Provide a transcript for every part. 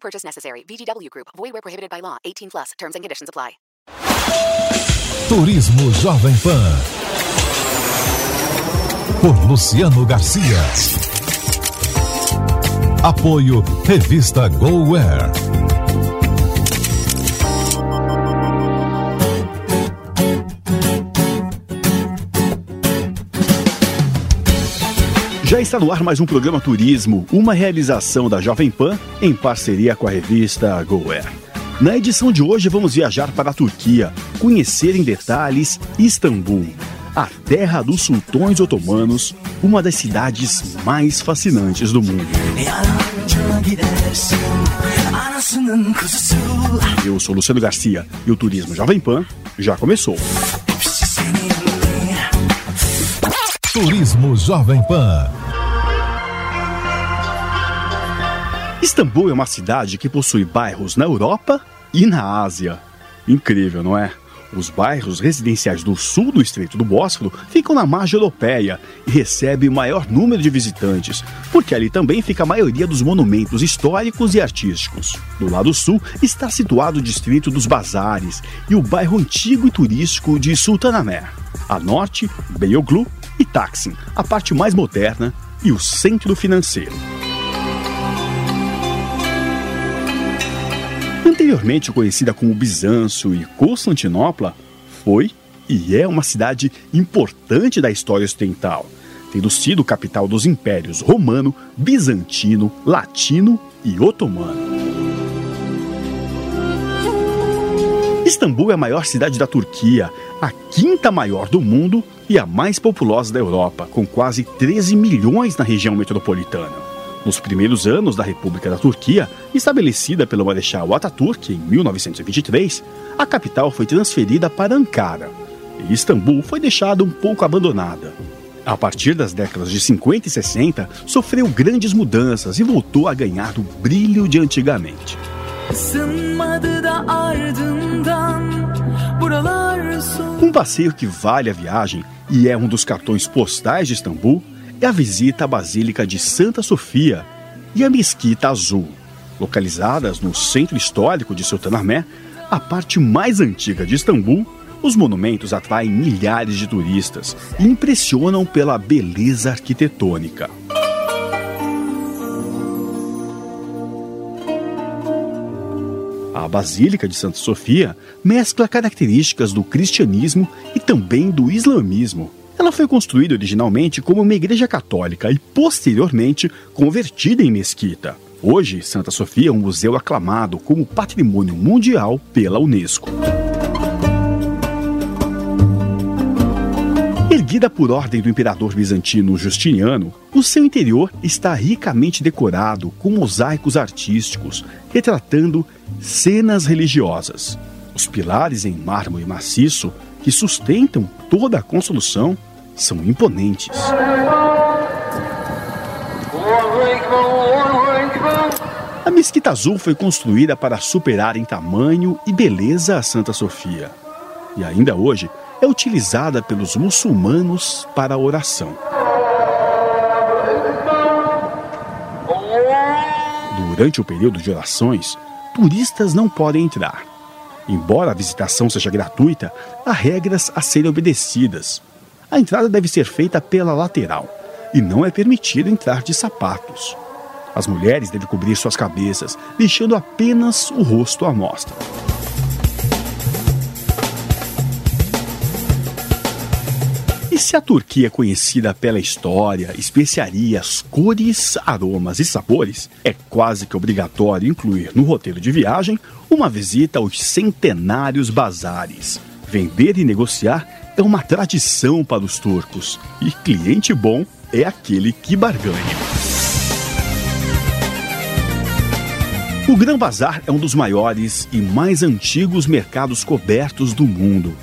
Purchase necessary. VGW Group. Void where prohibited by law. 18 plus. Terms and conditions apply. Turismo Jovem Pan. Por Luciano Garcia. Apoio Revista GoWare. Já está no ar mais um programa Turismo, uma realização da Jovem Pan em parceria com a revista GoWare. Na edição de hoje vamos viajar para a Turquia, conhecer em detalhes Istambul, a terra dos sultões otomanos, uma das cidades mais fascinantes do mundo. Eu sou Luciano Garcia e o Turismo Jovem Pan já começou. Turismo Jovem Pan. Istambul é uma cidade que possui bairros na Europa e na Ásia. Incrível, não é? Os bairros residenciais do sul do Estreito do Bósforo ficam na margem europeia e recebem o maior número de visitantes, porque ali também fica a maioria dos monumentos históricos e artísticos. Do lado sul está situado o distrito dos Bazares e o bairro antigo e turístico de Sultanahmet. A norte, Beyoğlu e Taksim, a parte mais moderna e o centro financeiro. Anteriormente conhecida como Bizâncio e Constantinopla, foi e é uma cidade importante da história ocidental, tendo sido capital dos impérios romano, bizantino, latino e otomano. Istambul é a maior cidade da Turquia, a quinta maior do mundo e a mais populosa da Europa, com quase 13 milhões na região metropolitana. Nos primeiros anos da República da Turquia, estabelecida pelo Marechal Atatürk em 1923, a capital foi transferida para Ankara e Istambul foi deixada um pouco abandonada. A partir das décadas de 50 e 60, sofreu grandes mudanças e voltou a ganhar o brilho de antigamente. Um passeio que vale a viagem e é um dos cartões postais de Istambul é a visita à Basílica de Santa Sofia e à Mesquita Azul. Localizadas no centro histórico de Sultanahmet, a parte mais antiga de Istambul, os monumentos atraem milhares de turistas e impressionam pela beleza arquitetônica. A Basílica de Santa Sofia mescla características do cristianismo e também do islamismo. Ela foi construída originalmente como uma igreja católica e posteriormente convertida em mesquita. Hoje, Santa Sofia é um museu aclamado como patrimônio mundial pela Unesco. Erguida por ordem do imperador bizantino Justiniano, o seu interior está ricamente decorado com mosaicos artísticos, retratando cenas religiosas. Os pilares em mármore maciço que sustentam toda a construção são imponentes. A Mesquita Azul foi construída para superar em tamanho e beleza a Santa Sofia. E ainda hoje é utilizada pelos muçulmanos para oração. Durante o período de orações, turistas não podem entrar. Embora a visitação seja gratuita, há regras a serem obedecidas. A entrada deve ser feita pela lateral e não é permitido entrar de sapatos. As mulheres devem cobrir suas cabeças, deixando apenas o rosto à mostra. E se a Turquia é conhecida pela história, especiarias, cores, aromas e sabores, é quase que obrigatório incluir no roteiro de viagem uma visita aos centenários bazares. Vender e negociar é uma tradição para os turcos, e cliente bom é aquele que barganha. O Gran Bazar é um dos maiores e mais antigos mercados cobertos do mundo.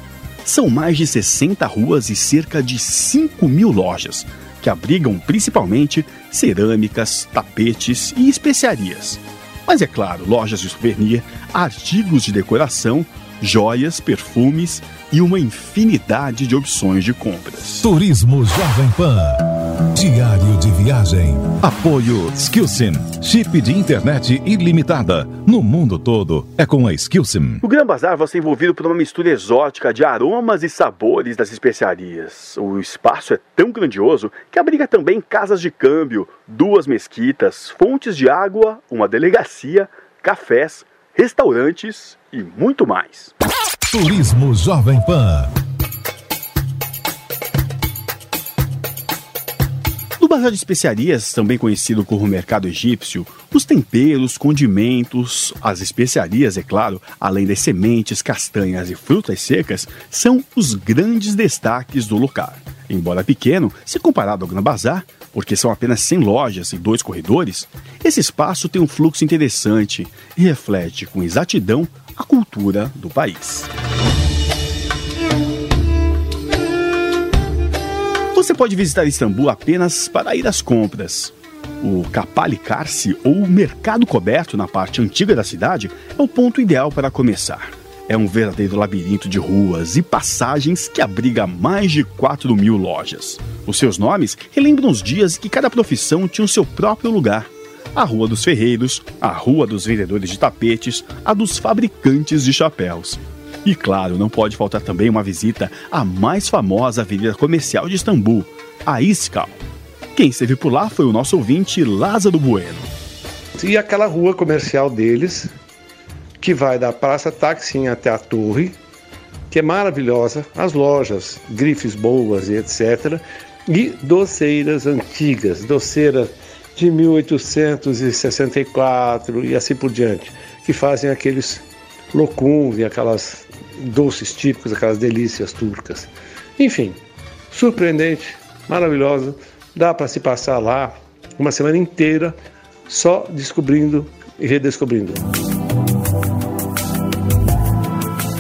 São mais de 60 ruas e cerca de 5 mil lojas, que abrigam principalmente cerâmicas, tapetes e especiarias. Mas é claro, lojas de souvenir, artigos de decoração, joias, perfumes e uma infinidade de opções de compras. Turismo Jovem Pan. Diário de viagem. Apoio Skillsim. Chip de internet ilimitada. No mundo todo é com a Skillsim. O Gran Bazar vai ser envolvido por uma mistura exótica de aromas e sabores das especiarias. O espaço é tão grandioso que abriga também casas de câmbio, duas mesquitas, fontes de água, uma delegacia, cafés, restaurantes e muito mais. Turismo Jovem Pan. Bazar de especiarias, também conhecido como mercado egípcio, os temperos, condimentos, as especiarias, é claro, além das sementes, castanhas e frutas secas, são os grandes destaques do lugar. Embora pequeno, se comparado ao Gran Bazar, porque são apenas 100 lojas e dois corredores, esse espaço tem um fluxo interessante e reflete com exatidão a cultura do país. Você pode visitar Istambul apenas para ir às compras. O Kapali Karsi, ou mercado coberto na parte antiga da cidade, é o ponto ideal para começar. É um verdadeiro labirinto de ruas e passagens que abriga mais de 4 mil lojas. Os seus nomes relembram os dias em que cada profissão tinha o seu próprio lugar. A Rua dos Ferreiros, a Rua dos Vendedores de Tapetes, a dos Fabricantes de Chapéus. E claro, não pode faltar também uma visita à mais famosa avenida comercial de Istambul, a Iskal. Quem esteve por lá foi o nosso ouvinte Lázaro Bueno. E aquela rua comercial deles, que vai da Praça Taksim até a Torre, que é maravilhosa, as lojas, grifes boas e etc. E doceiras antigas, doceira de 1864 e assim por diante, que fazem aqueles locuns e aquelas doces típicos, aquelas delícias turcas. Enfim, surpreendente, maravilhosa. Dá para se passar lá uma semana inteira só descobrindo e redescobrindo.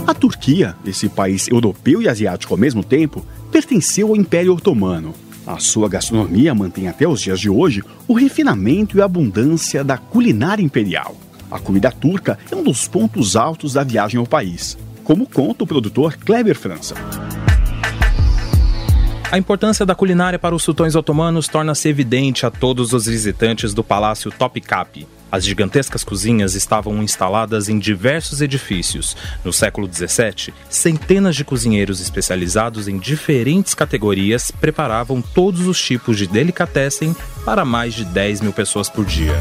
A Turquia, esse país europeu e asiático ao mesmo tempo, pertenceu ao Império Otomano. A sua gastronomia mantém até os dias de hoje o refinamento e a abundância da culinária imperial. A comida turca é um dos pontos altos da viagem ao país como conta o produtor Kleber França. A importância da culinária para os sultões otomanos torna-se evidente a todos os visitantes do Palácio Topkapi. As gigantescas cozinhas estavam instaladas em diversos edifícios. No século XVII, centenas de cozinheiros especializados em diferentes categorias preparavam todos os tipos de delicatessen para mais de 10 mil pessoas por dia.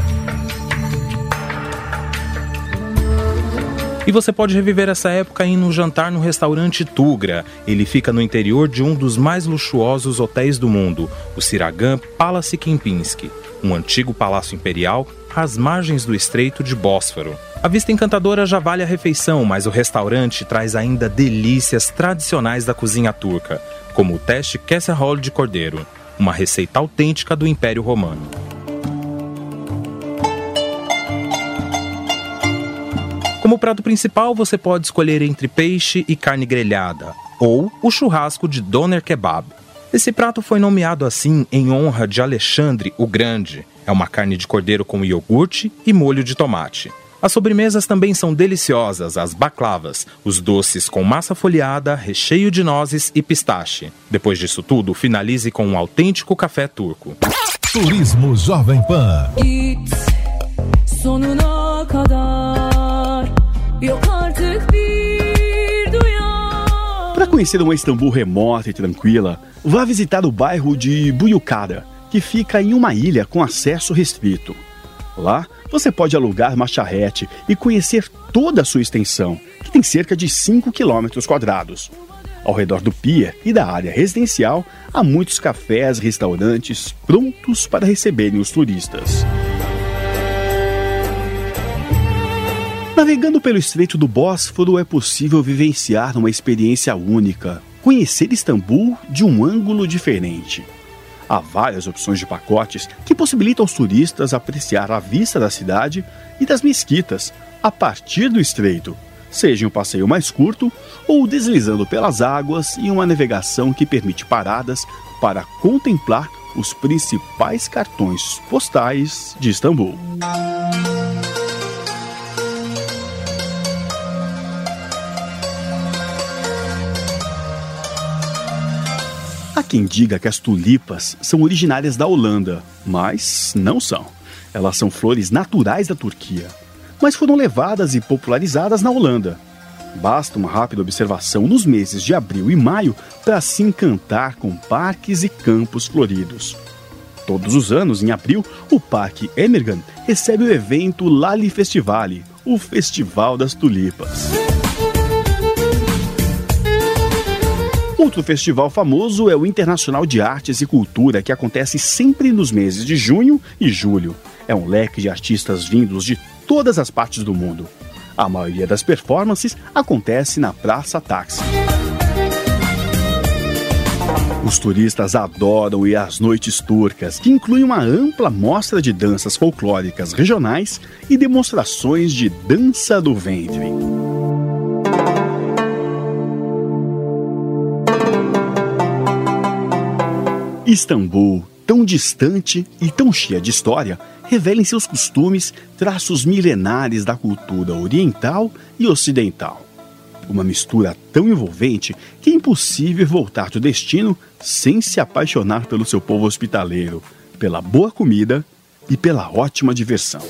E você pode reviver essa época indo jantar no restaurante Tugra. Ele fica no interior de um dos mais luxuosos hotéis do mundo, o Siragan Palace Kempinski, um antigo palácio imperial às margens do estreito de Bósforo. A vista encantadora já vale a refeição, mas o restaurante traz ainda delícias tradicionais da cozinha turca, como o teste Kesserhol de cordeiro, uma receita autêntica do Império Romano. Como prato principal, você pode escolher entre peixe e carne grelhada, ou o churrasco de doner kebab. Esse prato foi nomeado assim em honra de Alexandre o Grande. É uma carne de cordeiro com iogurte e molho de tomate. As sobremesas também são deliciosas, as baklavas, os doces com massa folhada, recheio de nozes e pistache. Depois disso tudo, finalize com um autêntico café turco. Turismo Jovem Pan. Para conhecer uma Istambul remota e tranquila, vá visitar o bairro de Buyukada, que fica em uma ilha com acesso restrito. Lá, você pode alugar uma charrete e conhecer toda a sua extensão, que tem cerca de 5 quilômetros quadrados. Ao redor do pier e da área residencial, há muitos cafés e restaurantes prontos para receberem os turistas. Navegando pelo Estreito do Bósforo é possível vivenciar uma experiência única, conhecer Istambul de um ângulo diferente. Há várias opções de pacotes que possibilitam aos turistas apreciar a vista da cidade e das mesquitas a partir do estreito, seja um passeio mais curto ou deslizando pelas águas e uma navegação que permite paradas para contemplar os principais cartões postais de Istambul. Quem diga que as tulipas são originárias da Holanda, mas não são. Elas são flores naturais da Turquia, mas foram levadas e popularizadas na Holanda. Basta uma rápida observação nos meses de abril e maio para se encantar com parques e campos floridos. Todos os anos, em abril, o Parque Emergan recebe o evento Lali Festivale, o Festival das Tulipas. Outro festival famoso é o Internacional de Artes e Cultura, que acontece sempre nos meses de junho e julho. É um leque de artistas vindos de todas as partes do mundo. A maioria das performances acontece na Praça Táxi. Os turistas adoram ir às noites turcas, que incluem uma ampla mostra de danças folclóricas regionais e demonstrações de dança do ventre. Istambul, tão distante e tão cheia de história, revela em seus costumes traços milenares da cultura oriental e ocidental. Uma mistura tão envolvente que é impossível voltar do destino sem se apaixonar pelo seu povo hospitaleiro, pela boa comida e pela ótima diversão.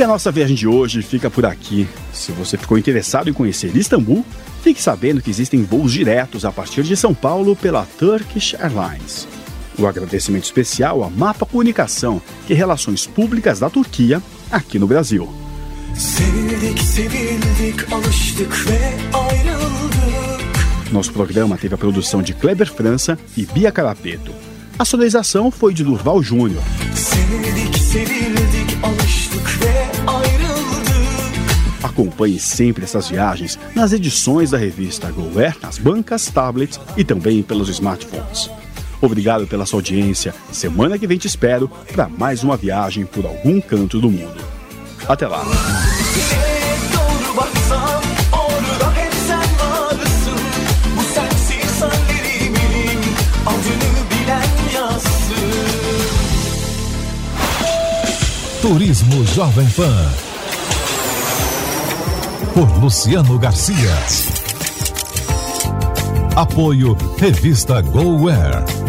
E a nossa viagem de hoje fica por aqui. Se você ficou interessado em conhecer Istambul, fique sabendo que existem voos diretos a partir de São Paulo pela Turkish Airlines. O agradecimento especial à Mapa Comunicação, que é Relações Públicas da Turquia, aqui no Brasil. Nosso programa teve a produção de Kleber França e Bia Carapeto. A sonorização foi de Durval Júnior. Acompanhe sempre essas viagens nas edições da revista GoAir, nas bancas, tablets e também pelos smartphones. Obrigado pela sua audiência. Semana que vem te espero para mais uma viagem por algum canto do mundo. Até lá. Turismo Jovem Pan. Por Luciano Garcia. Apoio Revista GoWare.